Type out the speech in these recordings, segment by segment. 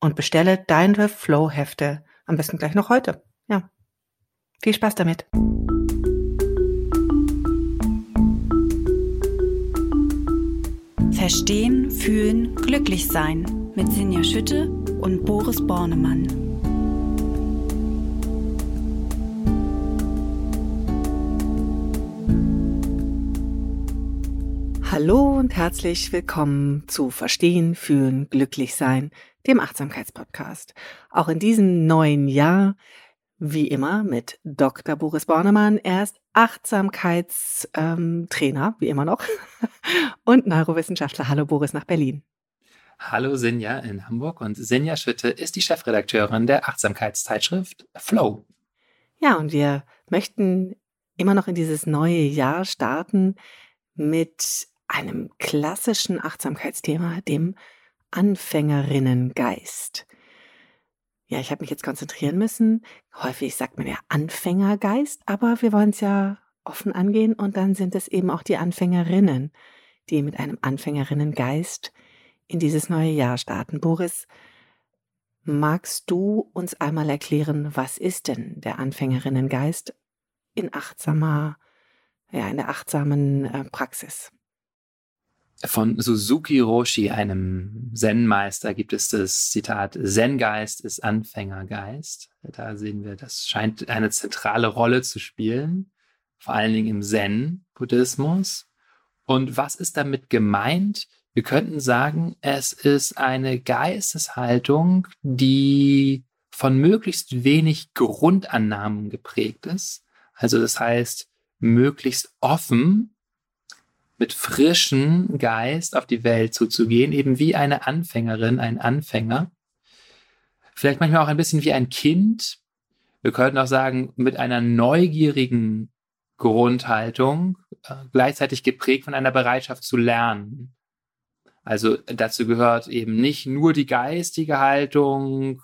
und bestelle deine Flow-Hefte am besten gleich noch heute. Ja. Viel Spaß damit. Verstehen, fühlen, glücklich sein mit Sinja Schütte und Boris Bornemann. Hallo und herzlich willkommen zu Verstehen, Fühlen, Glücklich Sein, dem Achtsamkeitspodcast. Auch in diesem neuen Jahr, wie immer, mit Dr. Boris Bornemann. Er ist Achtsamkeitstrainer, wie immer noch, und Neurowissenschaftler. Hallo Boris nach Berlin. Hallo Sinja in Hamburg und Sinja Schütte ist die Chefredakteurin der Achtsamkeitszeitschrift Flow. Ja, und wir möchten immer noch in dieses neue Jahr starten mit einem klassischen Achtsamkeitsthema, dem Anfängerinnengeist. Ja, ich habe mich jetzt konzentrieren müssen. Häufig sagt man ja Anfängergeist, aber wir wollen es ja offen angehen und dann sind es eben auch die Anfängerinnen, die mit einem Anfängerinnengeist in dieses neue Jahr starten. Boris, magst du uns einmal erklären, was ist denn der Anfängerinnengeist in achtsamer, ja, in der achtsamen äh, Praxis? Von Suzuki Roshi, einem Zen-Meister, gibt es das Zitat, Zen-Geist ist Anfängergeist. Da sehen wir, das scheint eine zentrale Rolle zu spielen, vor allen Dingen im Zen-Buddhismus. Und was ist damit gemeint? Wir könnten sagen, es ist eine Geisteshaltung, die von möglichst wenig Grundannahmen geprägt ist. Also das heißt, möglichst offen mit frischem Geist auf die Welt zuzugehen, eben wie eine Anfängerin, ein Anfänger. Vielleicht manchmal auch ein bisschen wie ein Kind. Wir könnten auch sagen, mit einer neugierigen Grundhaltung, äh, gleichzeitig geprägt von einer Bereitschaft zu lernen. Also dazu gehört eben nicht nur die geistige Haltung,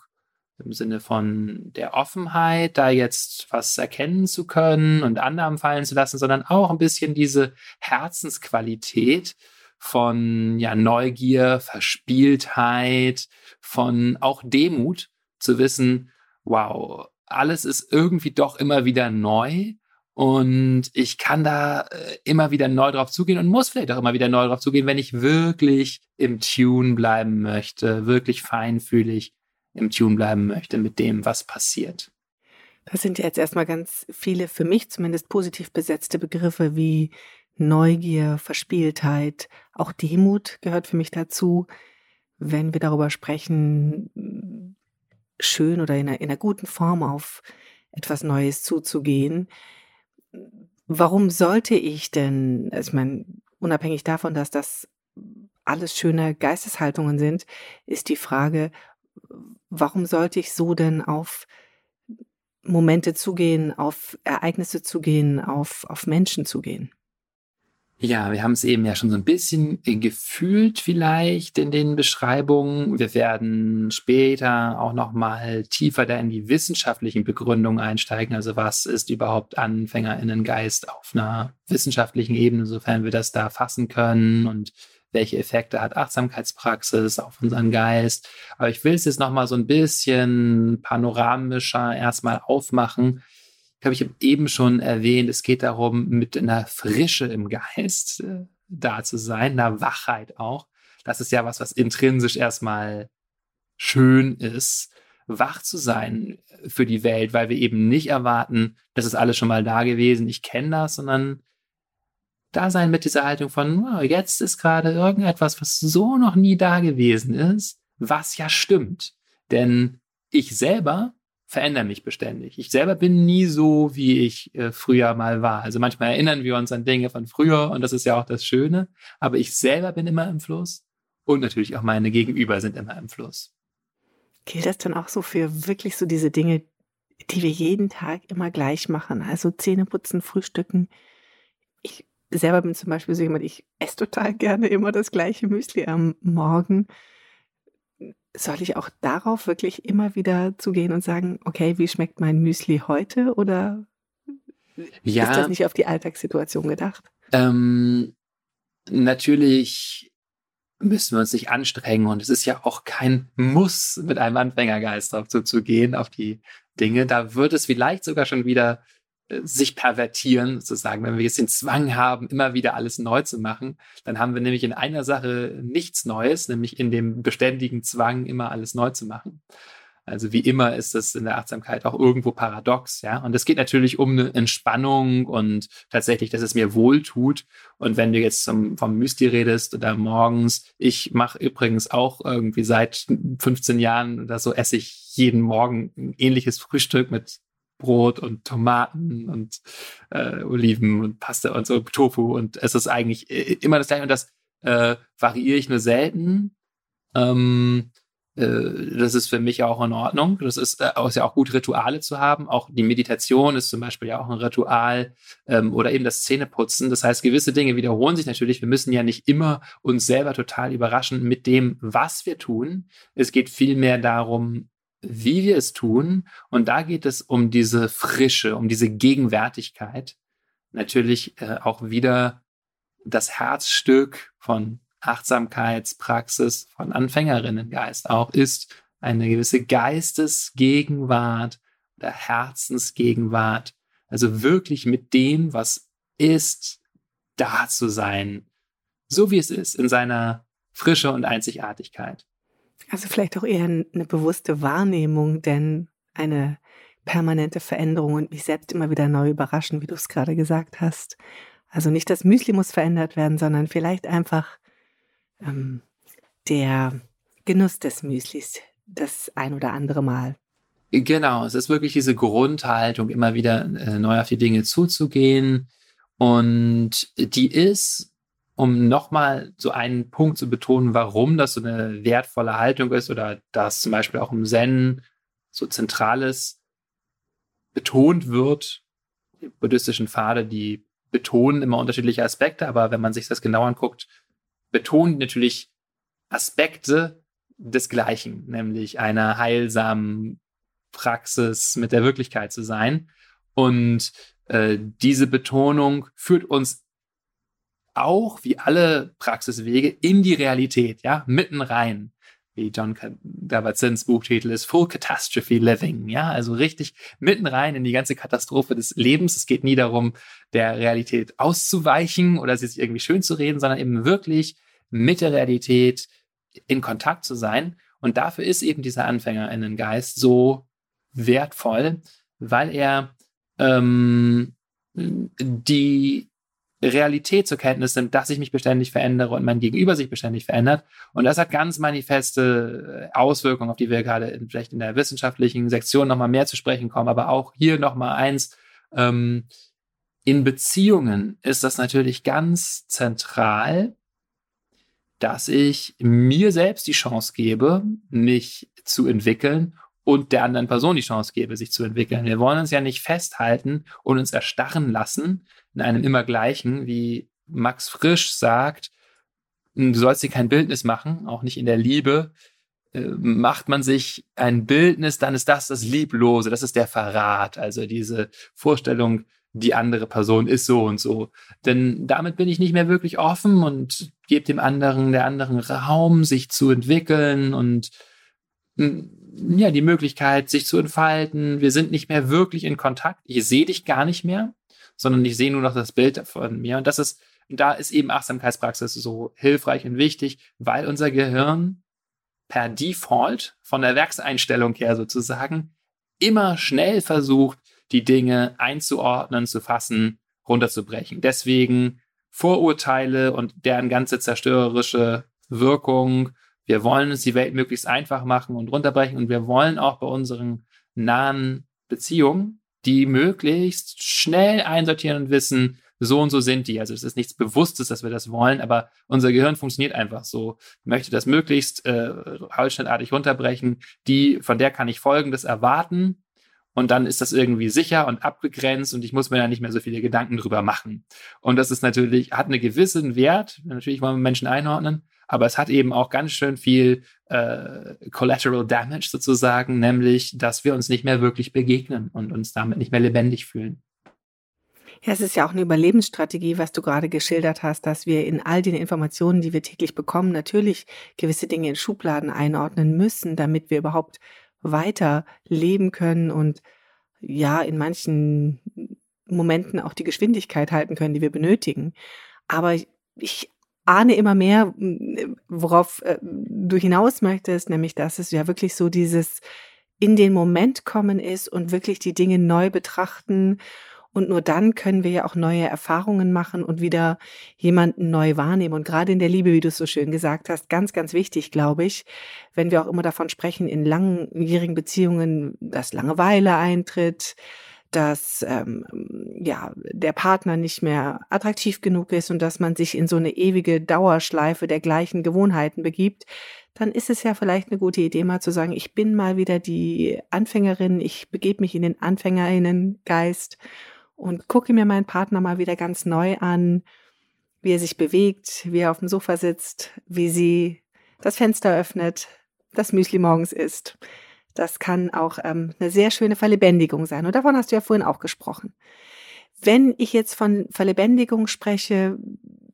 im Sinne von der Offenheit, da jetzt was erkennen zu können und Annahmen fallen zu lassen, sondern auch ein bisschen diese Herzensqualität von ja, Neugier, Verspieltheit, von auch Demut, zu wissen, wow, alles ist irgendwie doch immer wieder neu und ich kann da äh, immer wieder neu drauf zugehen und muss vielleicht auch immer wieder neu drauf zugehen, wenn ich wirklich im Tune bleiben möchte, wirklich feinfühlig im Tune bleiben möchte mit dem, was passiert. Das sind jetzt erstmal ganz viele für mich zumindest positiv besetzte Begriffe wie Neugier, Verspieltheit, auch Demut gehört für mich dazu, wenn wir darüber sprechen, schön oder in einer, in einer guten Form auf etwas Neues zuzugehen. Warum sollte ich denn, also ich meine, unabhängig davon, dass das alles schöne Geisteshaltungen sind, ist die Frage, warum sollte ich so denn auf Momente zugehen, auf Ereignisse zugehen, auf, auf Menschen zugehen? Ja, wir haben es eben ja schon so ein bisschen gefühlt vielleicht in den Beschreibungen. Wir werden später auch noch mal tiefer da in die wissenschaftlichen Begründungen einsteigen. Also was ist überhaupt Anfängerinnengeist auf einer wissenschaftlichen Ebene, sofern wir das da fassen können und welche Effekte hat Achtsamkeitspraxis auf unseren Geist. Aber ich will es jetzt nochmal so ein bisschen panoramischer erstmal aufmachen. Ich glaube, ich habe eben schon erwähnt, es geht darum, mit einer Frische im Geist äh, da zu sein, einer Wachheit auch. Das ist ja was, was intrinsisch erstmal schön ist, wach zu sein für die Welt, weil wir eben nicht erwarten, das ist alles schon mal da gewesen, ich kenne das, sondern da sein mit dieser Haltung von, oh, jetzt ist gerade irgendetwas, was so noch nie da gewesen ist, was ja stimmt. Denn ich selber verändere mich beständig. Ich selber bin nie so, wie ich äh, früher mal war. Also manchmal erinnern wir uns an Dinge von früher und das ist ja auch das Schöne. Aber ich selber bin immer im Fluss und natürlich auch meine Gegenüber sind immer im Fluss. Gilt das dann auch so für wirklich so diese Dinge, die wir jeden Tag immer gleich machen? Also Zähne putzen, frühstücken. Ich selber bin zum Beispiel so jemand, ich esse total gerne immer das gleiche Müsli am Morgen soll ich auch darauf wirklich immer wieder zugehen und sagen, okay, wie schmeckt mein Müsli heute oder ja, ist das nicht auf die Alltagssituation gedacht? Ähm, natürlich müssen wir uns nicht anstrengen und es ist ja auch kein Muss, mit einem Anfängergeist drauf zuzugehen, auf die Dinge. Da wird es vielleicht sogar schon wieder sich pervertieren, sozusagen. Wenn wir jetzt den Zwang haben, immer wieder alles neu zu machen, dann haben wir nämlich in einer Sache nichts Neues, nämlich in dem beständigen Zwang, immer alles neu zu machen. Also wie immer ist das in der Achtsamkeit auch irgendwo paradox, ja. Und es geht natürlich um eine Entspannung und tatsächlich, dass es mir wohl tut. Und wenn du jetzt zum, vom Müsli redest oder morgens, ich mache übrigens auch irgendwie seit 15 Jahren oder so esse ich jeden Morgen ein ähnliches Frühstück mit Brot und Tomaten und äh, Oliven und Pasta und so, Tofu. Und es ist eigentlich immer das gleiche. Und das äh, variiere ich nur selten. Ähm, äh, das ist für mich auch in Ordnung. Das ist, äh, ist ja auch gut, Rituale zu haben. Auch die Meditation ist zum Beispiel ja auch ein Ritual ähm, oder eben das Zähneputzen. Das heißt, gewisse Dinge wiederholen sich natürlich. Wir müssen ja nicht immer uns selber total überraschen mit dem, was wir tun. Es geht vielmehr darum, wie wir es tun. Und da geht es um diese Frische, um diese Gegenwärtigkeit. Natürlich äh, auch wieder das Herzstück von Achtsamkeitspraxis von Anfängerinnengeist auch ist eine gewisse Geistesgegenwart oder Herzensgegenwart. Also wirklich mit dem, was ist, da zu sein. So wie es ist, in seiner Frische und Einzigartigkeit. Also vielleicht auch eher eine bewusste Wahrnehmung, denn eine permanente Veränderung und mich selbst immer wieder neu überraschen, wie du es gerade gesagt hast. Also nicht das Müsli muss verändert werden, sondern vielleicht einfach ähm, der Genuss des Müslis das ein oder andere Mal. Genau, es ist wirklich diese Grundhaltung, immer wieder äh, neu auf die Dinge zuzugehen. Und die ist um nochmal so einen Punkt zu betonen, warum das so eine wertvolle Haltung ist oder dass zum Beispiel auch im Zen so Zentrales betont wird. Die buddhistischen Pfade, die betonen immer unterschiedliche Aspekte, aber wenn man sich das genau anguckt, betonen natürlich Aspekte des Gleichen, nämlich einer heilsamen Praxis mit der Wirklichkeit zu sein. Und äh, diese Betonung führt uns auch wie alle Praxiswege in die Realität, ja, mitten rein. Wie John David-Zins Buchtitel ist, Full Catastrophe Living, ja, also richtig mitten rein in die ganze Katastrophe des Lebens. Es geht nie darum, der Realität auszuweichen oder sie sich irgendwie schön zu reden, sondern eben wirklich mit der Realität in Kontakt zu sein. Und dafür ist eben dieser Anfängerinnengeist so wertvoll, weil er ähm, die Realität zur Kenntnis nimmt, dass ich mich beständig verändere und mein Gegenüber sich beständig verändert. Und das hat ganz manifeste äh, Auswirkungen, auf die wir gerade in, vielleicht in der wissenschaftlichen Sektion nochmal mehr zu sprechen kommen. Aber auch hier nochmal eins, ähm, in Beziehungen ist das natürlich ganz zentral, dass ich mir selbst die Chance gebe, mich zu entwickeln und der anderen Person die Chance gebe, sich zu entwickeln. Wir wollen uns ja nicht festhalten und uns erstarren lassen in einem immer gleichen, wie Max Frisch sagt, du sollst dir kein Bildnis machen, auch nicht in der Liebe. Äh, macht man sich ein Bildnis, dann ist das das Lieblose, das ist der Verrat, also diese Vorstellung, die andere Person ist so und so. Denn damit bin ich nicht mehr wirklich offen und gebe dem anderen, der anderen Raum, sich zu entwickeln und ja, die Möglichkeit, sich zu entfalten. Wir sind nicht mehr wirklich in Kontakt. Ich sehe dich gar nicht mehr, sondern ich sehe nur noch das Bild von mir. Und das ist, da ist eben Achtsamkeitspraxis so hilfreich und wichtig, weil unser Gehirn per Default von der Werkseinstellung her sozusagen immer schnell versucht, die Dinge einzuordnen, zu fassen, runterzubrechen. Deswegen Vorurteile und deren ganze zerstörerische Wirkung. Wir wollen uns die Welt möglichst einfach machen und runterbrechen und wir wollen auch bei unseren nahen Beziehungen die möglichst schnell einsortieren und wissen, so und so sind die. Also es ist nichts Bewusstes, dass wir das wollen, aber unser Gehirn funktioniert einfach so. Ich möchte das möglichst äh, holzschnittartig runterbrechen. Die, von der kann ich Folgendes erwarten. Und dann ist das irgendwie sicher und abgegrenzt und ich muss mir da nicht mehr so viele Gedanken drüber machen. Und das ist natürlich, hat einen gewissen Wert. Natürlich wollen wir Menschen einordnen, aber es hat eben auch ganz schön viel äh, Collateral Damage sozusagen, nämlich, dass wir uns nicht mehr wirklich begegnen und uns damit nicht mehr lebendig fühlen. Ja, es ist ja auch eine Überlebensstrategie, was du gerade geschildert hast, dass wir in all den Informationen, die wir täglich bekommen, natürlich gewisse Dinge in Schubladen einordnen müssen, damit wir überhaupt weiter leben können und ja, in manchen Momenten auch die Geschwindigkeit halten können, die wir benötigen. Aber ich ahne immer mehr, worauf äh, du hinaus möchtest, nämlich dass es ja wirklich so dieses in den Moment kommen ist und wirklich die Dinge neu betrachten. Und nur dann können wir ja auch neue Erfahrungen machen und wieder jemanden neu wahrnehmen. Und gerade in der Liebe, wie du es so schön gesagt hast, ganz, ganz wichtig, glaube ich, wenn wir auch immer davon sprechen, in langjährigen Beziehungen, dass Langeweile eintritt, dass ähm, ja der Partner nicht mehr attraktiv genug ist und dass man sich in so eine ewige Dauerschleife der gleichen Gewohnheiten begibt, dann ist es ja vielleicht eine gute Idee, mal zu sagen, ich bin mal wieder die Anfängerin, ich begebe mich in den Anfängerinnengeist und gucke mir meinen Partner mal wieder ganz neu an, wie er sich bewegt, wie er auf dem Sofa sitzt, wie sie das Fenster öffnet, das Müsli morgens isst das kann auch ähm, eine sehr schöne Verlebendigung sein. Und davon hast du ja vorhin auch gesprochen. Wenn ich jetzt von Verlebendigung spreche,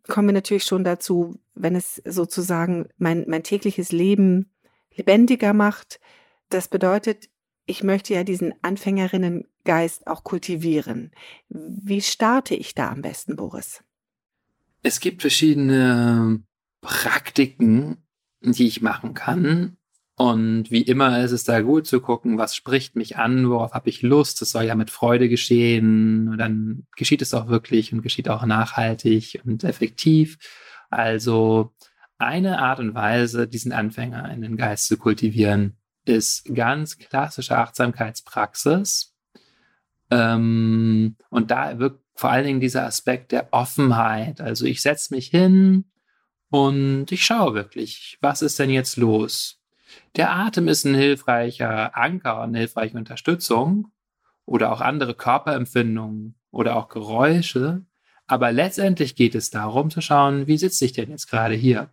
kommen wir natürlich schon dazu, wenn es sozusagen mein, mein tägliches Leben lebendiger macht. Das bedeutet, ich möchte ja diesen Anfängerinnengeist auch kultivieren. Wie starte ich da am besten, Boris? Es gibt verschiedene Praktiken, die ich machen kann, und wie immer ist es da gut zu gucken, was spricht mich an, worauf habe ich Lust. Es soll ja mit Freude geschehen. Und dann geschieht es auch wirklich und geschieht auch nachhaltig und effektiv. Also eine Art und Weise, diesen Anfänger in den Geist zu kultivieren, ist ganz klassische Achtsamkeitspraxis. Ähm, und da wirkt vor allen Dingen dieser Aspekt der Offenheit. Also ich setze mich hin und ich schaue wirklich, was ist denn jetzt los? Der Atem ist ein hilfreicher Anker eine hilfreiche Unterstützung oder auch andere Körperempfindungen oder auch Geräusche. Aber letztendlich geht es darum zu schauen, wie sitze ich denn jetzt gerade hier?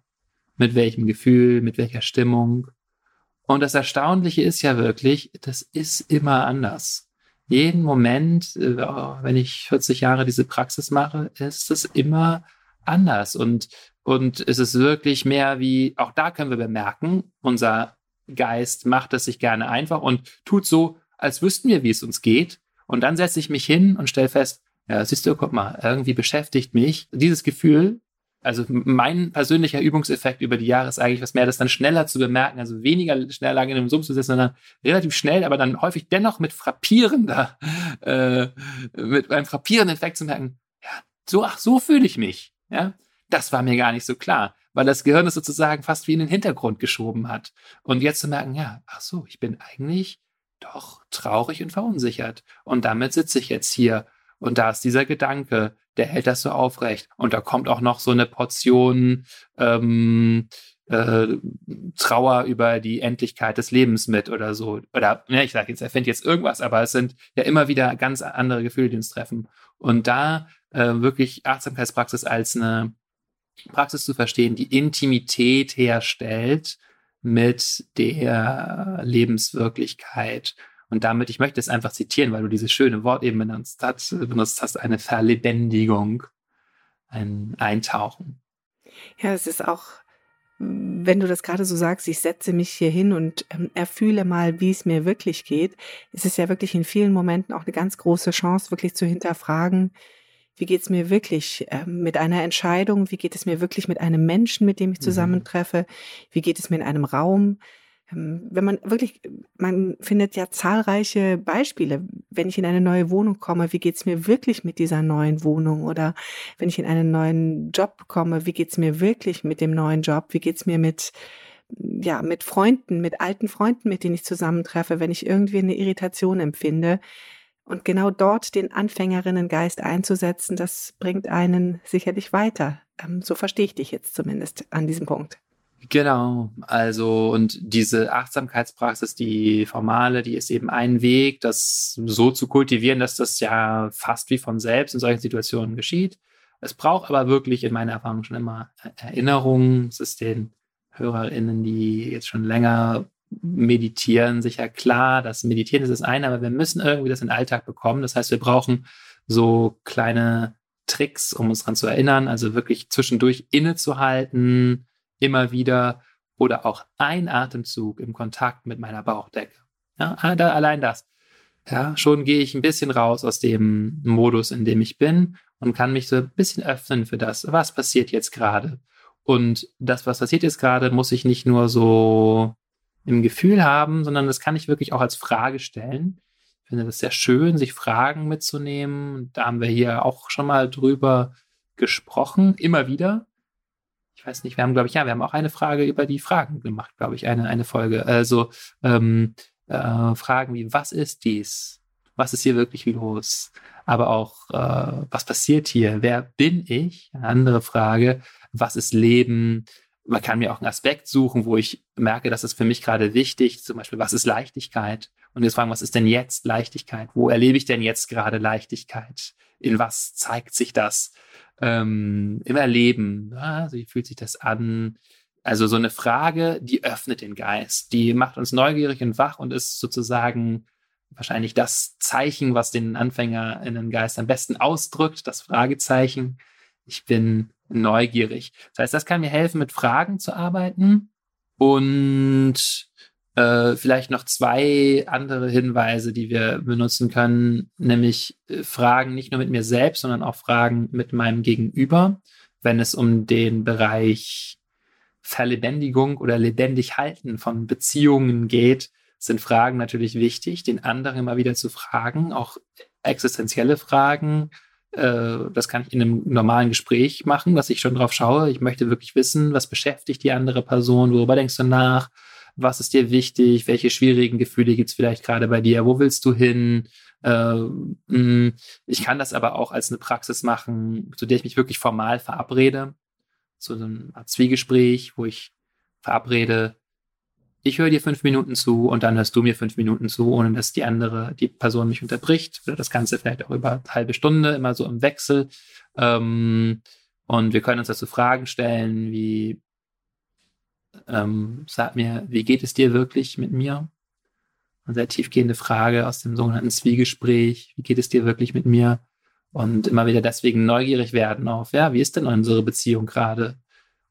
Mit welchem Gefühl, mit welcher Stimmung? Und das Erstaunliche ist ja wirklich, das ist immer anders. Jeden Moment, äh, wenn ich 40 Jahre diese Praxis mache, ist es immer anders. Und, und es ist wirklich mehr wie, auch da können wir bemerken, unser Geist macht es sich gerne einfach und tut so, als wüssten wir, wie es uns geht. Und dann setze ich mich hin und stelle fest, ja, siehst du, guck mal, irgendwie beschäftigt mich dieses Gefühl. Also mein persönlicher Übungseffekt über die Jahre ist eigentlich was mehr, das dann schneller zu bemerken, also weniger schnell lange in einem Sumpf zu sitzen, sondern relativ schnell, aber dann häufig dennoch mit frappierender, äh, mit einem frappierenden Effekt zu merken, ja, so, ach, so fühle ich mich. Ja, das war mir gar nicht so klar weil das Gehirn es sozusagen fast wie in den Hintergrund geschoben hat. Und jetzt zu merken, ja, ach so, ich bin eigentlich doch traurig und verunsichert. Und damit sitze ich jetzt hier. Und da ist dieser Gedanke, der hält das so aufrecht. Und da kommt auch noch so eine Portion ähm, äh, Trauer über die Endlichkeit des Lebens mit oder so. Oder, ne, ich sage jetzt, er findet jetzt irgendwas, aber es sind ja immer wieder ganz andere Gefühle, die uns treffen. Und da äh, wirklich Achtsamkeitspraxis als eine Praxis zu verstehen, die Intimität herstellt mit der Lebenswirklichkeit. Und damit, ich möchte es einfach zitieren, weil du dieses schöne Wort eben benutzt hast, benutzt hast eine Verlebendigung, ein Eintauchen. Ja, es ist auch, wenn du das gerade so sagst, ich setze mich hier hin und ähm, erfühle mal, wie es mir wirklich geht. Es ist ja wirklich in vielen Momenten auch eine ganz große Chance, wirklich zu hinterfragen, wie geht es mir wirklich äh, mit einer Entscheidung? Wie geht es mir wirklich mit einem Menschen, mit dem ich mhm. zusammentreffe? Wie geht es mir in einem Raum? Ähm, wenn man wirklich, man findet ja zahlreiche Beispiele. Wenn ich in eine neue Wohnung komme, wie geht's mir wirklich mit dieser neuen Wohnung? Oder wenn ich in einen neuen Job komme, wie geht's mir wirklich mit dem neuen Job? Wie geht's mir mit, ja, mit Freunden, mit alten Freunden, mit denen ich zusammentreffe, wenn ich irgendwie eine Irritation empfinde? Und genau dort den Anfängerinnengeist einzusetzen, das bringt einen sicherlich weiter. Ähm, so verstehe ich dich jetzt zumindest an diesem Punkt. Genau, also und diese Achtsamkeitspraxis, die formale, die ist eben ein Weg, das so zu kultivieren, dass das ja fast wie von selbst in solchen Situationen geschieht. Es braucht aber wirklich in meiner Erfahrung schon immer Erinnerungen. Es ist den HörerInnen, die jetzt schon länger meditieren, sicher klar, das Meditieren ist das eine, aber wir müssen irgendwie das in den Alltag bekommen. Das heißt, wir brauchen so kleine Tricks, um uns daran zu erinnern, also wirklich zwischendurch innezuhalten, immer wieder oder auch ein Atemzug im Kontakt mit meiner Bauchdecke. Ja, allein das. Ja, schon gehe ich ein bisschen raus aus dem Modus, in dem ich bin und kann mich so ein bisschen öffnen für das, was passiert jetzt gerade. Und das, was passiert jetzt gerade, muss ich nicht nur so im Gefühl haben, sondern das kann ich wirklich auch als Frage stellen. Ich finde das sehr schön, sich Fragen mitzunehmen. Da haben wir hier auch schon mal drüber gesprochen, immer wieder ich weiß nicht, wir haben, glaube ich, ja, wir haben auch eine Frage über die Fragen gemacht, glaube ich, eine, eine Folge. Also ähm, äh, Fragen wie, was ist dies? Was ist hier wirklich los? Aber auch, äh, was passiert hier? Wer bin ich? Eine andere Frage, was ist Leben? Man kann mir auch einen Aspekt suchen, wo ich merke, das ist für mich gerade wichtig. Zum Beispiel, was ist Leichtigkeit? Und jetzt fragen, was ist denn jetzt Leichtigkeit? Wo erlebe ich denn jetzt gerade Leichtigkeit? In was zeigt sich das? ähm, im Erleben. Ja, wie fühlt sich das an? Also so eine Frage, die öffnet den Geist, die macht uns neugierig und wach und ist sozusagen wahrscheinlich das Zeichen, was den Anfänger in den Geist am besten ausdrückt, das Fragezeichen. Ich bin neugierig. Das heißt, das kann mir helfen, mit Fragen zu arbeiten und äh, vielleicht noch zwei andere Hinweise, die wir benutzen können, nämlich äh, Fragen nicht nur mit mir selbst, sondern auch Fragen mit meinem Gegenüber, wenn es um den Bereich Verlebendigung oder lebendig halten von Beziehungen geht, sind Fragen natürlich wichtig, den anderen immer wieder zu fragen, auch existenzielle Fragen. Äh, das kann ich in einem normalen Gespräch machen, dass ich schon drauf schaue. Ich möchte wirklich wissen, was beschäftigt die andere Person, worüber denkst du nach? was ist dir wichtig, welche schwierigen Gefühle gibt es vielleicht gerade bei dir, wo willst du hin? Äh, mm, ich kann das aber auch als eine Praxis machen, zu der ich mich wirklich formal verabrede. So ein Art Zwiegespräch, wo ich verabrede, ich höre dir fünf Minuten zu und dann hörst du mir fünf Minuten zu, ohne dass die andere, die Person mich unterbricht. Oder das Ganze vielleicht auch über eine halbe Stunde, immer so im Wechsel. Ähm, und wir können uns dazu Fragen stellen, wie ähm, sag mir, wie geht es dir wirklich mit mir? Eine sehr tiefgehende Frage aus dem sogenannten Zwiegespräch. Wie geht es dir wirklich mit mir? Und immer wieder deswegen neugierig werden auf, ja, wie ist denn unsere Beziehung gerade?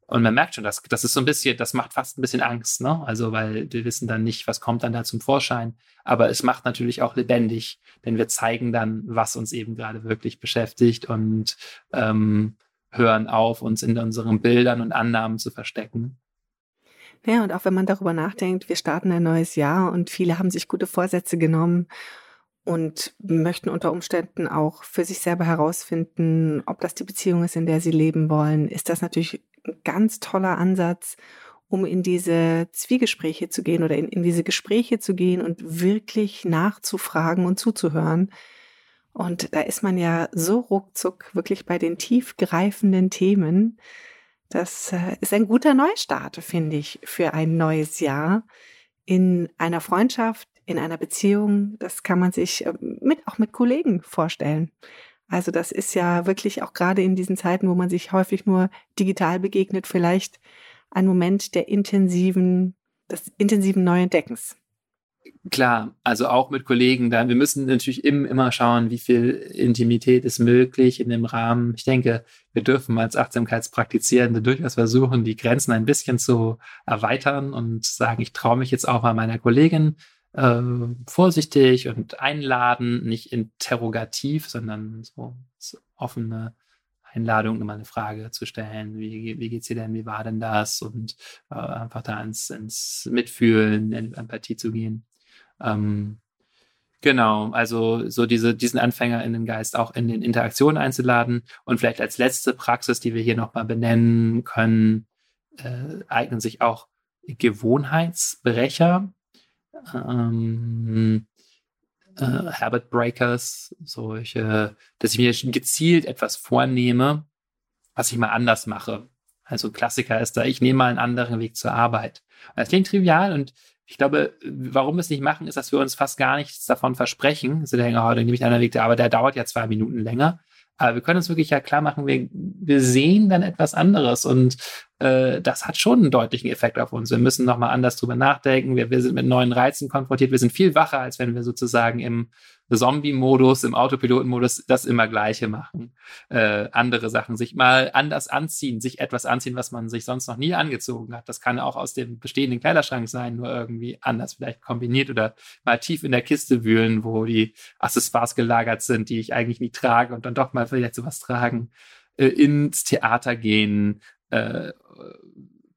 Und man merkt schon, dass das ist so ein bisschen, das macht fast ein bisschen Angst, ne? Also, weil wir wissen dann nicht, was kommt dann da zum Vorschein. Aber es macht natürlich auch lebendig, denn wir zeigen dann, was uns eben gerade wirklich beschäftigt und ähm, hören auf, uns in unseren Bildern und Annahmen zu verstecken. Ja, und auch wenn man darüber nachdenkt, wir starten ein neues Jahr und viele haben sich gute Vorsätze genommen und möchten unter Umständen auch für sich selber herausfinden, ob das die Beziehung ist, in der sie leben wollen, ist das natürlich ganz toller Ansatz, um in diese Zwiegespräche zu gehen oder in, in diese Gespräche zu gehen und wirklich nachzufragen und zuzuhören. Und da ist man ja so ruckzuck wirklich bei den tiefgreifenden Themen, das äh, ist ein guter Neustart, finde ich, für ein neues Jahr in einer Freundschaft, in einer Beziehung. Das kann man sich äh, mit, auch mit Kollegen vorstellen. Also das ist ja wirklich auch gerade in diesen Zeiten, wo man sich häufig nur digital begegnet, vielleicht ein Moment der intensiven, des intensiven Neuentdeckens. Klar, also auch mit Kollegen da. Wir müssen natürlich immer schauen, wie viel Intimität ist möglich in dem Rahmen. Ich denke, wir dürfen als Achtsamkeitspraktizierende durchaus versuchen, die Grenzen ein bisschen zu erweitern und sagen, ich traue mich jetzt auch mal meiner Kollegin äh, vorsichtig und einladen, nicht interrogativ, sondern so, so offene Einladung, nochmal eine Frage zu stellen. Wie, wie geht's dir denn? Wie war denn das? Und äh, einfach da ins, ins Mitfühlen, in Empathie zu gehen. Ähm, genau, also so diese, diesen Anfänger in den Geist auch in den Interaktionen einzuladen. Und vielleicht als letzte Praxis, die wir hier nochmal benennen können, äh, eignen sich auch Gewohnheitsbrecher. Ähm, äh, Habit Breakers, solche, dass ich mir gezielt etwas vornehme, was ich mal anders mache. Also Klassiker ist da, ich nehme mal einen anderen Weg zur Arbeit. Das klingt trivial und ich glaube, warum wir es nicht machen, ist, dass wir uns fast gar nichts davon versprechen. Also denken, oh, dann nehme ich einen anderen Weg zur Arbeit, der dauert ja zwei Minuten länger. Aber wir können uns wirklich ja klar machen, wir, wir sehen dann etwas anderes und äh, das hat schon einen deutlichen Effekt auf uns. Wir müssen nochmal anders drüber nachdenken. Wir, wir sind mit neuen Reizen konfrontiert. Wir sind viel wacher, als wenn wir sozusagen im Zombie-Modus, im Autopiloten-Modus das immer Gleiche machen. Äh, andere Sachen, sich mal anders anziehen, sich etwas anziehen, was man sich sonst noch nie angezogen hat. Das kann auch aus dem bestehenden Kleiderschrank sein, nur irgendwie anders vielleicht kombiniert oder mal tief in der Kiste wühlen, wo die Accessoires gelagert sind, die ich eigentlich nie trage und dann doch mal vielleicht sowas tragen. Äh, ins Theater gehen, äh,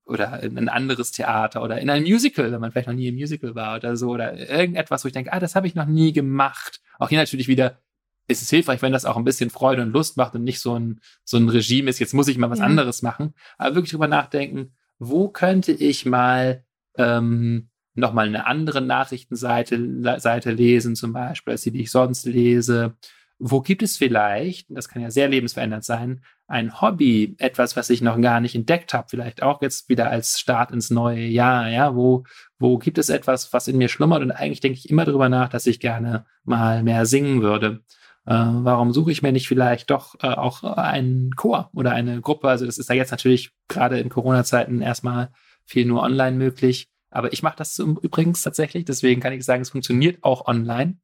oder in ein anderes Theater oder in ein Musical, wenn man vielleicht noch nie im Musical war oder so oder irgendetwas, wo ich denke, ah, das habe ich noch nie gemacht. Auch hier natürlich wieder ist es hilfreich, wenn das auch ein bisschen Freude und Lust macht und nicht so ein, so ein Regime ist, jetzt muss ich mal was ja. anderes machen. Aber wirklich drüber nachdenken, wo könnte ich mal ähm, nochmal eine andere Nachrichtenseite Seite lesen, zum Beispiel, als die, die ich sonst lese. Wo gibt es vielleicht, das kann ja sehr lebensverändert sein, ein Hobby, etwas, was ich noch gar nicht entdeckt habe, vielleicht auch jetzt wieder als Start ins neue Jahr, ja, wo, wo gibt es etwas, was in mir schlummert und eigentlich denke ich immer darüber nach, dass ich gerne mal mehr singen würde. Äh, warum suche ich mir nicht vielleicht doch äh, auch einen Chor oder eine Gruppe? Also das ist ja jetzt natürlich gerade in Corona-Zeiten erstmal viel nur online möglich. Aber ich mache das übrigens tatsächlich, deswegen kann ich sagen, es funktioniert auch online,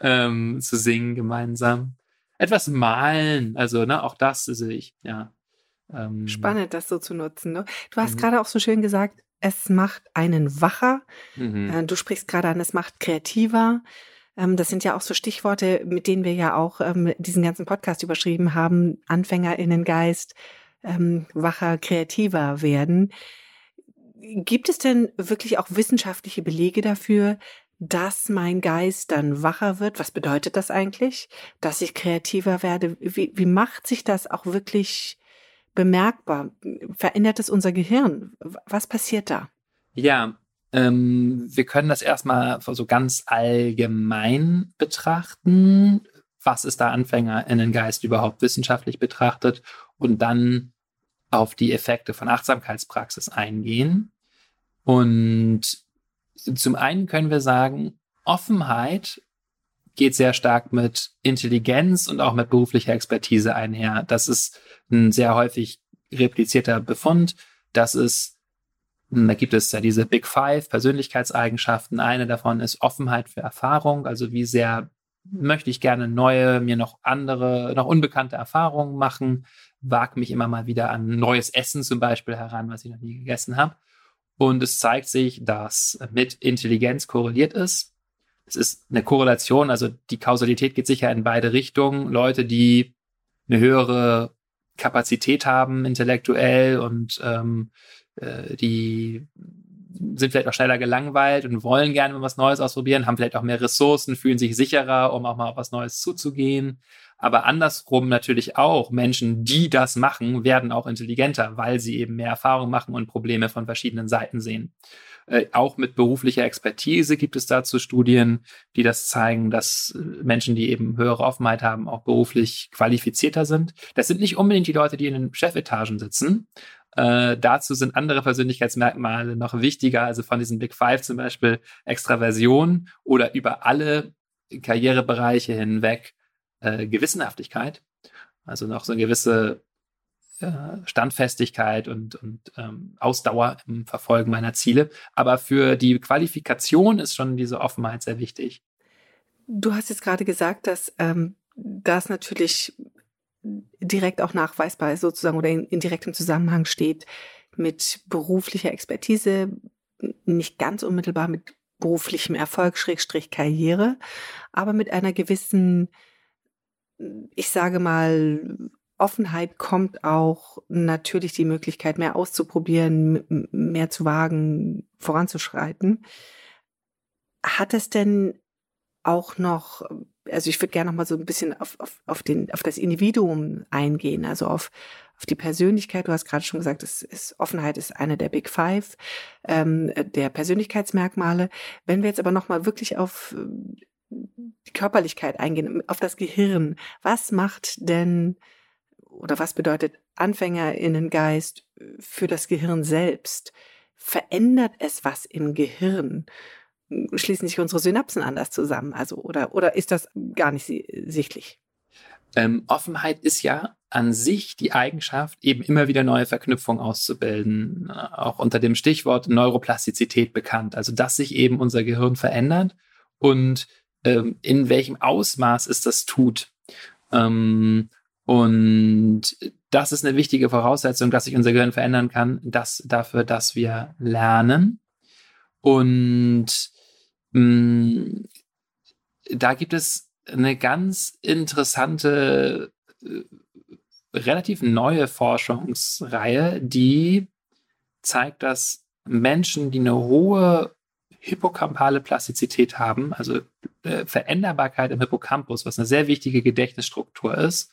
ähm, zu singen gemeinsam etwas malen. Also, ne, auch das sehe ich, ja. Ähm, Spannend, das so zu nutzen. Ne? Du hast mhm. gerade auch so schön gesagt, es macht einen wacher. Mhm. Äh, du sprichst gerade an, es macht kreativer. Ähm, das sind ja auch so Stichworte, mit denen wir ja auch ähm, diesen ganzen Podcast überschrieben haben. AnfängerInnengeist, ähm, wacher, kreativer werden. Gibt es denn wirklich auch wissenschaftliche Belege dafür, dass mein Geist dann wacher wird. Was bedeutet das eigentlich? Dass ich kreativer werde. Wie, wie macht sich das auch wirklich bemerkbar? Verändert es unser Gehirn? Was passiert da? Ja, ähm, wir können das erstmal so ganz allgemein betrachten. Was ist da Anfänger in den Geist überhaupt wissenschaftlich betrachtet? Und dann auf die Effekte von Achtsamkeitspraxis eingehen. Und zum einen können wir sagen, Offenheit geht sehr stark mit Intelligenz und auch mit beruflicher Expertise einher. Das ist ein sehr häufig replizierter Befund. Das ist, da gibt es ja diese Big Five Persönlichkeitseigenschaften. Eine davon ist Offenheit für Erfahrung. Also wie sehr möchte ich gerne neue, mir noch andere, noch unbekannte Erfahrungen machen, wage mich immer mal wieder an neues Essen zum Beispiel heran, was ich noch nie gegessen habe. Und es zeigt sich, dass mit Intelligenz korreliert ist. Es ist eine Korrelation, also die Kausalität geht sicher in beide Richtungen. Leute, die eine höhere Kapazität haben, intellektuell und ähm, äh, die sind vielleicht auch schneller gelangweilt und wollen gerne was Neues ausprobieren, haben vielleicht auch mehr Ressourcen, fühlen sich sicherer, um auch mal auf was Neues zuzugehen. Aber andersrum natürlich auch, Menschen, die das machen, werden auch intelligenter, weil sie eben mehr Erfahrung machen und Probleme von verschiedenen Seiten sehen. Äh, auch mit beruflicher Expertise gibt es dazu Studien, die das zeigen, dass äh, Menschen, die eben höhere Offenheit haben, auch beruflich qualifizierter sind. Das sind nicht unbedingt die Leute, die in den Chefetagen sitzen. Äh, dazu sind andere Persönlichkeitsmerkmale noch wichtiger, also von diesen Big Five zum Beispiel Extraversion oder über alle Karrierebereiche hinweg äh, Gewissenhaftigkeit, also noch so eine gewisse äh, Standfestigkeit und, und ähm, Ausdauer im Verfolgen meiner Ziele. Aber für die Qualifikation ist schon diese Offenheit sehr wichtig. Du hast jetzt gerade gesagt, dass ähm, das natürlich direkt auch nachweisbar ist sozusagen oder in, in direktem Zusammenhang steht mit beruflicher Expertise, nicht ganz unmittelbar mit beruflichem Erfolg, Schrägstrich Karriere, aber mit einer gewissen ich sage mal, Offenheit kommt auch natürlich die Möglichkeit, mehr auszuprobieren, mehr zu wagen, voranzuschreiten. Hat es denn auch noch, also ich würde gerne noch mal so ein bisschen auf, auf, auf, den, auf das Individuum eingehen, also auf, auf die Persönlichkeit. Du hast gerade schon gesagt, es ist, Offenheit ist eine der Big Five ähm, der Persönlichkeitsmerkmale. Wenn wir jetzt aber noch mal wirklich auf die Körperlichkeit eingehen, auf das Gehirn. Was macht denn oder was bedeutet Anfängerinnengeist für das Gehirn selbst? Verändert es was im Gehirn? Schließen sich unsere Synapsen anders zusammen? Also, oder, oder ist das gar nicht sichtlich? Ähm, Offenheit ist ja an sich die Eigenschaft, eben immer wieder neue Verknüpfungen auszubilden, auch unter dem Stichwort Neuroplastizität bekannt. Also, dass sich eben unser Gehirn verändert und ähm, in welchem Ausmaß es das tut. Ähm, und das ist eine wichtige Voraussetzung, dass sich unser Gehirn verändern kann, dass dafür, dass wir lernen. Und da gibt es eine ganz interessante, äh, relativ neue Forschungsreihe, die zeigt, dass Menschen, die eine hohe hippocampale Plastizität haben, also äh, Veränderbarkeit im Hippocampus, was eine sehr wichtige Gedächtnisstruktur ist,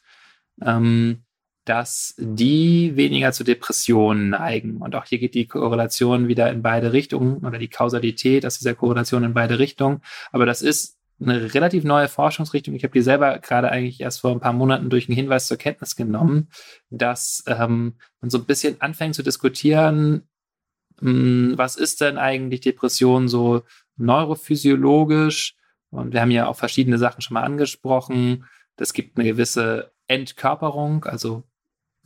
ähm, dass die weniger zu Depressionen neigen. Und auch hier geht die Korrelation wieder in beide Richtungen oder die Kausalität aus dieser Korrelation in beide Richtungen. Aber das ist eine relativ neue Forschungsrichtung. Ich habe die selber gerade eigentlich erst vor ein paar Monaten durch einen Hinweis zur Kenntnis genommen, dass ähm, man so ein bisschen anfängt zu diskutieren, hm, was ist denn eigentlich Depression so neurophysiologisch? Und wir haben ja auch verschiedene Sachen schon mal angesprochen. Es gibt eine gewisse Entkörperung, also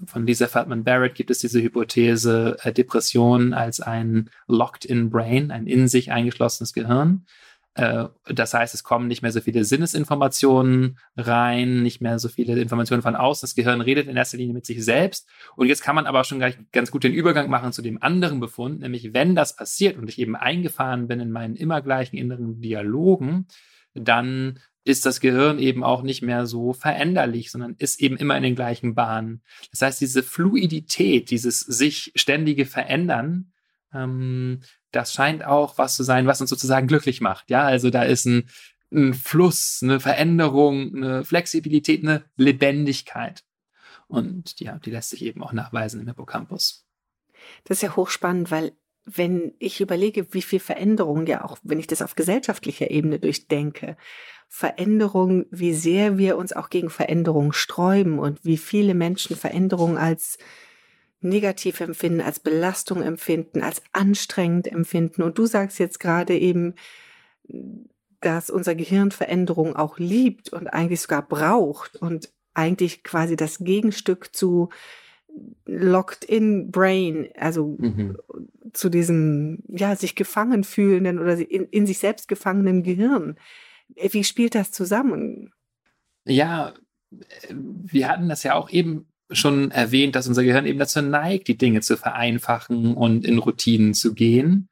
von Lisa Feldman Barrett gibt es diese Hypothese, äh, Depression als ein locked-in Brain, ein in sich eingeschlossenes Gehirn. Äh, das heißt, es kommen nicht mehr so viele Sinnesinformationen rein, nicht mehr so viele Informationen von außen. Das Gehirn redet in erster Linie mit sich selbst. Und jetzt kann man aber schon gleich ganz gut den Übergang machen zu dem anderen Befund, nämlich wenn das passiert und ich eben eingefahren bin in meinen immer gleichen inneren Dialogen, dann ist das Gehirn eben auch nicht mehr so veränderlich, sondern ist eben immer in den gleichen Bahnen. Das heißt, diese Fluidität, dieses sich ständige Verändern, ähm, das scheint auch was zu sein, was uns sozusagen glücklich macht. Ja, also da ist ein, ein Fluss, eine Veränderung, eine Flexibilität, eine Lebendigkeit. Und ja, die lässt sich eben auch nachweisen im Hippocampus. Das ist ja hochspannend, weil wenn ich überlege, wie viel Veränderung ja auch, wenn ich das auf gesellschaftlicher Ebene durchdenke, Veränderung, wie sehr wir uns auch gegen Veränderung sträuben und wie viele Menschen Veränderung als negativ empfinden, als Belastung empfinden, als anstrengend empfinden. Und du sagst jetzt gerade eben, dass unser Gehirn Veränderung auch liebt und eigentlich sogar braucht und eigentlich quasi das Gegenstück zu locked in brain, also mhm. zu diesem, ja, sich gefangen fühlenden oder in, in sich selbst gefangenen Gehirn. Wie spielt das zusammen? Ja, wir hatten das ja auch eben schon erwähnt, dass unser Gehirn eben dazu neigt, die Dinge zu vereinfachen und in Routinen zu gehen.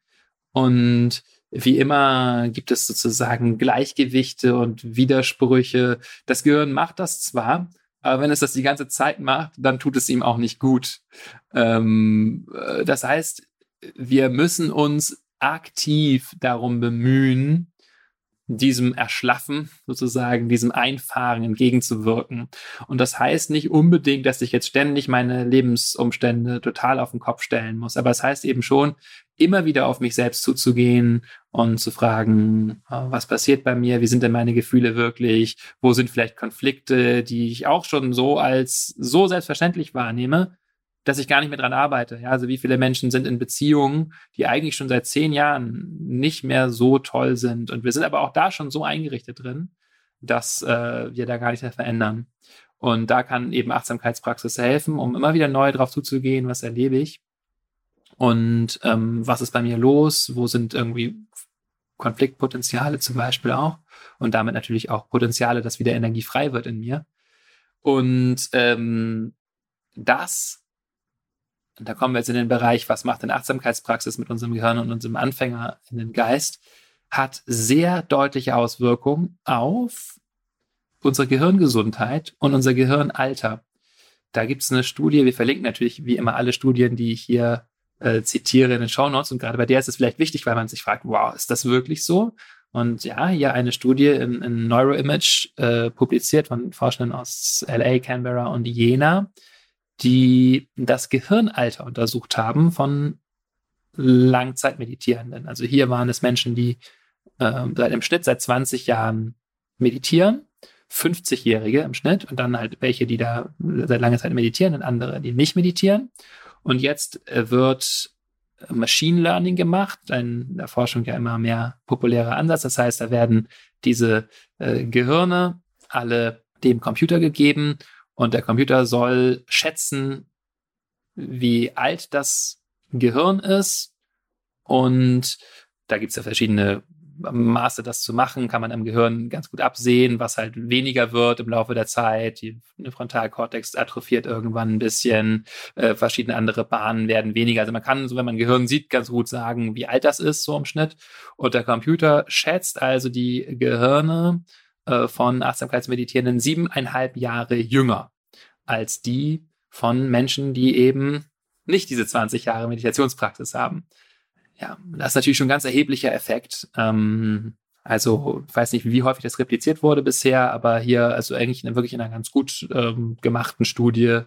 Und wie immer gibt es sozusagen Gleichgewichte und Widersprüche. Das Gehirn macht das zwar, aber wenn es das die ganze Zeit macht, dann tut es ihm auch nicht gut. Ähm, äh, das heißt, wir müssen uns aktiv darum bemühen, diesem Erschlaffen sozusagen, diesem Einfahren entgegenzuwirken. Und das heißt nicht unbedingt, dass ich jetzt ständig meine Lebensumstände total auf den Kopf stellen muss. Aber es heißt eben schon, immer wieder auf mich selbst zuzugehen und zu fragen, äh, was passiert bei mir? Wie sind denn meine Gefühle wirklich? Wo sind vielleicht Konflikte, die ich auch schon so als so selbstverständlich wahrnehme? Dass ich gar nicht mehr dran arbeite. Ja, also wie viele Menschen sind in Beziehungen, die eigentlich schon seit zehn Jahren nicht mehr so toll sind. Und wir sind aber auch da schon so eingerichtet drin, dass äh, wir da gar nichts mehr verändern. Und da kann eben Achtsamkeitspraxis helfen, um immer wieder neu drauf zuzugehen, was erlebe ich und ähm, was ist bei mir los, wo sind irgendwie Konfliktpotenziale zum Beispiel auch und damit natürlich auch Potenziale, dass wieder Energie frei wird in mir. Und ähm, das und da kommen wir jetzt in den Bereich, was macht denn Achtsamkeitspraxis mit unserem Gehirn und unserem Anfänger in den Geist, hat sehr deutliche Auswirkungen auf unsere Gehirngesundheit und unser Gehirnalter. da gibt es eine Studie, wir verlinken natürlich wie immer alle Studien, die ich hier äh, zitiere in den Show Notes und gerade bei der ist es vielleicht wichtig, weil man sich fragt, wow, ist das wirklich so? Und ja, hier eine Studie in, in Neuroimage äh, publiziert von Forschenden aus LA, Canberra und Jena, die das Gehirnalter untersucht haben von Langzeitmeditierenden. Also hier waren es Menschen, die äh, seit im Schnitt seit 20 Jahren meditieren, 50-Jährige im Schnitt und dann halt welche, die da seit langer Zeit meditieren und andere, die nicht meditieren. Und jetzt äh, wird Machine Learning gemacht, ein in der Forschung ja immer mehr populärer Ansatz. Das heißt, da werden diese äh, Gehirne alle dem Computer gegeben und der Computer soll schätzen, wie alt das Gehirn ist. Und da gibt es ja verschiedene Maße, das zu machen, kann man am Gehirn ganz gut absehen, was halt weniger wird im Laufe der Zeit. Die Frontalkortex atrophiert irgendwann ein bisschen, äh, verschiedene andere Bahnen werden weniger. Also man kann, so wenn man Gehirn sieht, ganz gut sagen, wie alt das ist, so im Schnitt. Und der Computer schätzt also die Gehirne äh, von Achtsamkeitsmeditierenden siebeneinhalb Jahre jünger als die von Menschen, die eben nicht diese 20 Jahre Meditationspraxis haben ja, das ist natürlich schon ein ganz erheblicher Effekt. Ähm, also, ich weiß nicht, wie häufig das repliziert wurde bisher, aber hier, also eigentlich in, wirklich in einer ganz gut ähm, gemachten Studie,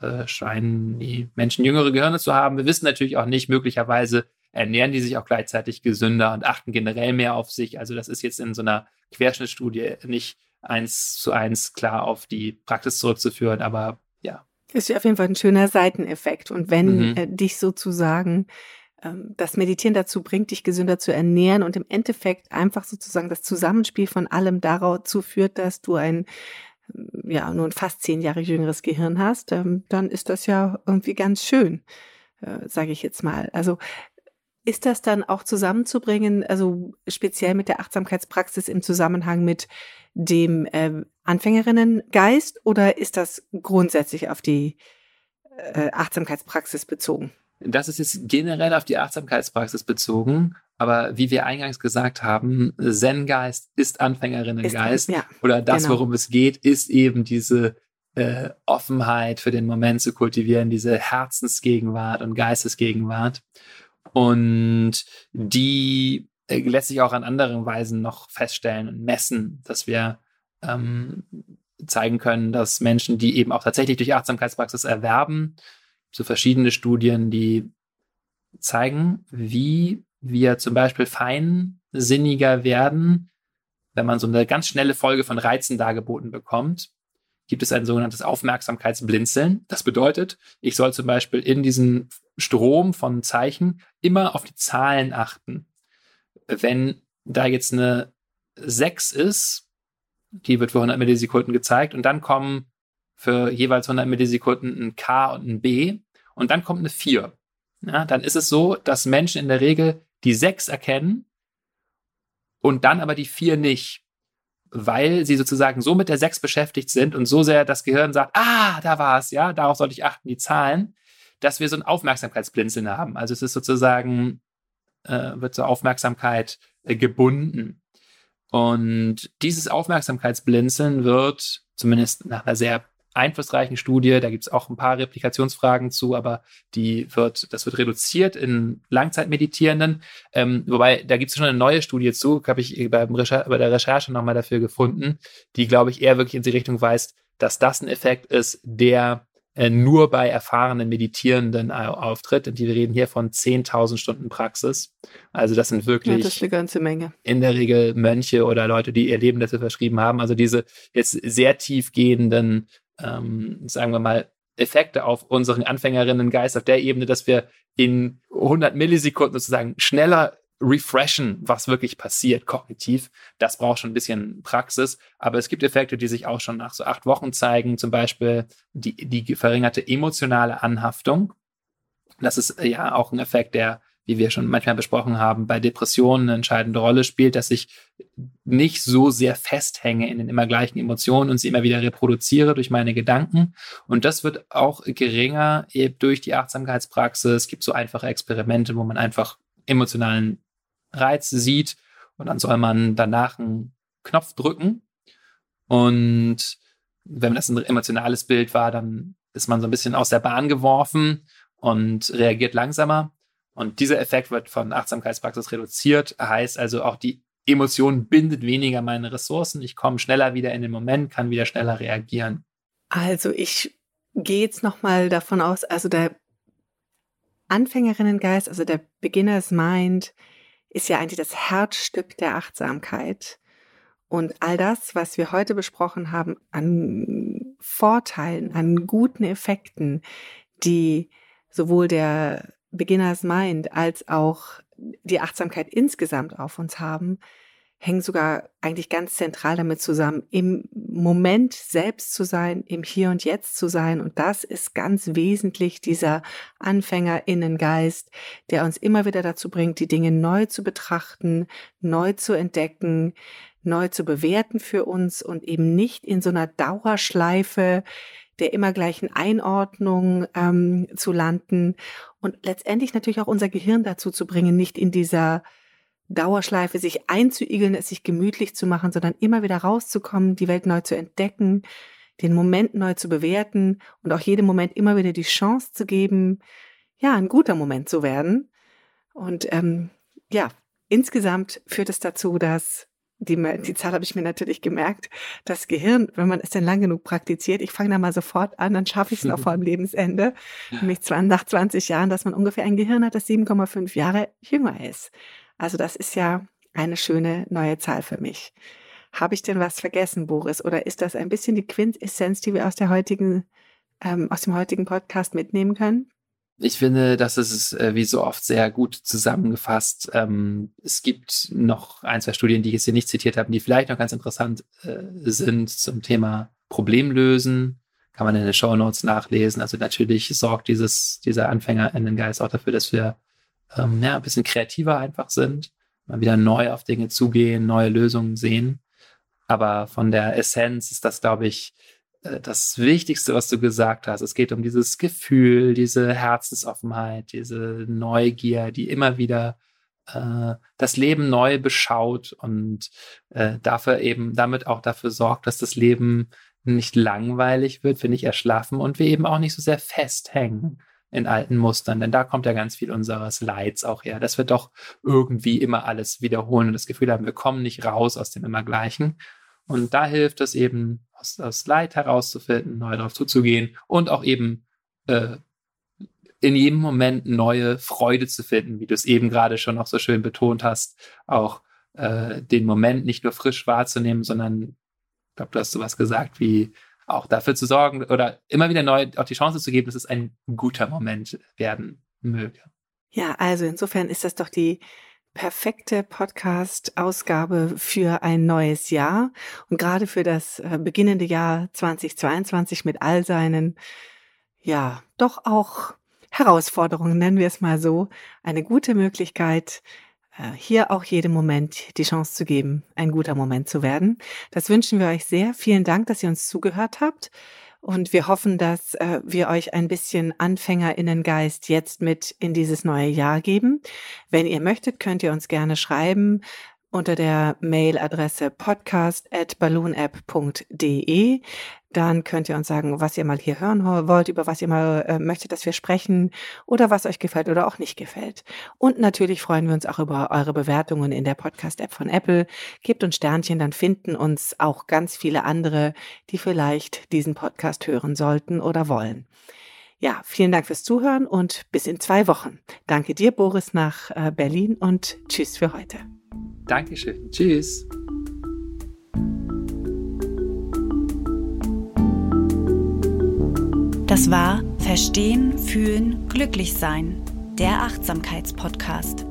äh, scheinen die Menschen jüngere Gehirne zu haben. Wir wissen natürlich auch nicht, möglicherweise ernähren die sich auch gleichzeitig gesünder und achten generell mehr auf sich. Also, das ist jetzt in so einer Querschnittstudie nicht eins zu eins klar auf die Praxis zurückzuführen, aber ja. Ist ja auf jeden Fall ein schöner Seiteneffekt. Und wenn mhm. äh, dich sozusagen ähm, das Meditieren dazu bringt, dich gesünder zu ernähren und im Endeffekt einfach sozusagen das Zusammenspiel von allem dazu führt, dass du ein ähm, ja nur ein fast zehn Jahre jüngeres Gehirn hast, ähm, dann ist das ja irgendwie ganz schön, äh, sage ich jetzt mal. Also ist das dann auch zusammenzubringen, also speziell mit der Achtsamkeitspraxis im Zusammenhang mit dem äh, Anfängerinnengeist oder ist das grundsätzlich auf die äh, Achtsamkeitspraxis bezogen? Das ist jetzt generell auf die Achtsamkeitspraxis bezogen. Aber wie wir eingangs gesagt haben, Zen-Geist ist Anfängerinnengeist. Ja, oder das, genau. worum es geht, ist eben diese äh, Offenheit für den Moment zu kultivieren, diese Herzensgegenwart und Geistesgegenwart. Und die äh, lässt sich auch an anderen Weisen noch feststellen und messen, dass wir ähm, zeigen können, dass Menschen, die eben auch tatsächlich durch Achtsamkeitspraxis erwerben, so verschiedene Studien, die zeigen, wie wir zum Beispiel feinsinniger werden, wenn man so eine ganz schnelle Folge von Reizen dargeboten bekommt, gibt es ein sogenanntes Aufmerksamkeitsblinzeln. Das bedeutet, ich soll zum Beispiel in diesem Strom von Zeichen immer auf die Zahlen achten. Wenn da jetzt eine 6 ist, die wird für 100 Millisekunden gezeigt und dann kommen für jeweils 100 Millisekunden ein K und ein B und dann kommt eine 4. Ja, dann ist es so, dass Menschen in der Regel die 6 erkennen und dann aber die 4 nicht, weil sie sozusagen so mit der 6 beschäftigt sind und so sehr das Gehirn sagt, ah, da war es, ja, darauf sollte ich achten, die Zahlen, dass wir so ein Aufmerksamkeitsblinzeln haben. Also es ist sozusagen, äh, wird zur Aufmerksamkeit äh, gebunden. Und dieses Aufmerksamkeitsblinzeln wird zumindest nach einer sehr einflussreichen Studie, da gibt es auch ein paar Replikationsfragen zu, aber die wird, das wird reduziert in Langzeitmeditierenden. Ähm, wobei, da gibt es schon eine neue Studie zu, habe ich Recher bei der Recherche nochmal dafür gefunden, die, glaube ich, eher wirklich in die Richtung weist, dass das ein Effekt ist, der äh, nur bei erfahrenen Meditierenden auftritt. Und die reden hier von 10.000 Stunden Praxis. Also das sind wirklich ja, das ist eine ganze Menge. in der Regel Mönche oder Leute, die ihr Leben dazu verschrieben haben. Also diese jetzt sehr tiefgehenden ähm, sagen wir mal, Effekte auf unseren Anfängerinnengeist auf der Ebene, dass wir in 100 Millisekunden sozusagen schneller refreshen, was wirklich passiert kognitiv. Das braucht schon ein bisschen Praxis, aber es gibt Effekte, die sich auch schon nach so acht Wochen zeigen, zum Beispiel die, die verringerte emotionale Anhaftung. Das ist ja auch ein Effekt, der wie wir schon manchmal besprochen haben, bei Depressionen eine entscheidende Rolle spielt, dass ich nicht so sehr festhänge in den immer gleichen Emotionen und sie immer wieder reproduziere durch meine Gedanken. Und das wird auch geringer eben durch die Achtsamkeitspraxis. Es gibt so einfache Experimente, wo man einfach emotionalen Reiz sieht und dann soll man danach einen Knopf drücken und wenn das ein emotionales Bild war, dann ist man so ein bisschen aus der Bahn geworfen und reagiert langsamer. Und dieser Effekt wird von Achtsamkeitspraxis reduziert, heißt also auch die Emotion bindet weniger meine Ressourcen. Ich komme schneller wieder in den Moment, kann wieder schneller reagieren. Also ich gehe jetzt nochmal davon aus, also der Anfängerinnengeist, also der Beginner's Mind, ist ja eigentlich das Herzstück der Achtsamkeit. Und all das, was wir heute besprochen haben, an Vorteilen, an guten Effekten, die sowohl der Beginner's Mind als auch die Achtsamkeit insgesamt auf uns haben, hängen sogar eigentlich ganz zentral damit zusammen, im Moment selbst zu sein, im Hier und Jetzt zu sein. Und das ist ganz wesentlich dieser Anfängerinnengeist, der uns immer wieder dazu bringt, die Dinge neu zu betrachten, neu zu entdecken, neu zu bewerten für uns und eben nicht in so einer Dauerschleife der immer gleichen Einordnung ähm, zu landen und letztendlich natürlich auch unser Gehirn dazu zu bringen, nicht in dieser Dauerschleife sich einzuigeln, es sich gemütlich zu machen, sondern immer wieder rauszukommen, die Welt neu zu entdecken, den Moment neu zu bewerten und auch jedem Moment immer wieder die Chance zu geben, ja, ein guter Moment zu werden. Und ähm, ja, insgesamt führt es dazu, dass die, die Zahl habe ich mir natürlich gemerkt, das Gehirn, wenn man es denn lang genug praktiziert, ich fange da mal sofort an, dann schaffe ich es noch vor dem Lebensende, nämlich nach 20 Jahren, dass man ungefähr ein Gehirn hat, das 7,5 Jahre jünger ist. Also das ist ja eine schöne neue Zahl für mich. Habe ich denn was vergessen, Boris? Oder ist das ein bisschen die Quintessenz, die wir aus der heutigen, ähm, aus dem heutigen Podcast mitnehmen können? Ich finde, das ist äh, wie so oft sehr gut zusammengefasst. Ähm, es gibt noch ein, zwei Studien, die ich jetzt hier nicht zitiert habe, die vielleicht noch ganz interessant äh, sind zum Thema Problemlösen. Kann man in den Show Notes nachlesen. Also natürlich sorgt dieses, dieser Geist auch dafür, dass wir ähm, ja, ein bisschen kreativer einfach sind, mal wieder neu auf Dinge zugehen, neue Lösungen sehen. Aber von der Essenz ist das, glaube ich, äh, das Wichtigste, was du gesagt hast. Es geht um dieses Gefühl, diese Herzensoffenheit, diese Neugier, die immer wieder äh, das Leben neu beschaut und äh, dafür eben damit auch dafür sorgt, dass das Leben nicht langweilig wird, wir nicht erschlaffen und wir eben auch nicht so sehr festhängen in alten Mustern, denn da kommt ja ganz viel unseres Leids auch her, dass wir doch irgendwie immer alles wiederholen und das Gefühl haben, wir kommen nicht raus aus dem Immergleichen. Und da hilft es eben, aus das Leid herauszufinden, neu darauf zuzugehen und auch eben äh, in jedem Moment neue Freude zu finden, wie du es eben gerade schon noch so schön betont hast, auch äh, den Moment nicht nur frisch wahrzunehmen, sondern ich glaube, du hast sowas gesagt wie auch dafür zu sorgen oder immer wieder neu auch die Chance zu geben, dass es ein guter Moment werden möge. Ja, also insofern ist das doch die perfekte Podcast-Ausgabe für ein neues Jahr und gerade für das äh, beginnende Jahr 2022 mit all seinen, ja, doch auch Herausforderungen, nennen wir es mal so, eine gute Möglichkeit, hier auch jedem Moment die Chance zu geben, ein guter Moment zu werden. Das wünschen wir euch sehr. Vielen Dank, dass ihr uns zugehört habt. Und wir hoffen, dass äh, wir euch ein bisschen Anfängerinnengeist jetzt mit in dieses neue Jahr geben. Wenn ihr möchtet, könnt ihr uns gerne schreiben unter der Mailadresse podcast at balloonapp.de. Dann könnt ihr uns sagen, was ihr mal hier hören wollt, über was ihr mal äh, möchtet, dass wir sprechen oder was euch gefällt oder auch nicht gefällt. Und natürlich freuen wir uns auch über eure Bewertungen in der Podcast-App von Apple. Gebt uns Sternchen, dann finden uns auch ganz viele andere, die vielleicht diesen Podcast hören sollten oder wollen. Ja, vielen Dank fürs Zuhören und bis in zwei Wochen. Danke dir, Boris, nach äh, Berlin und tschüss für heute. Dankeschön. Tschüss. Das war Verstehen, Fühlen, Glücklich Sein, der Achtsamkeitspodcast.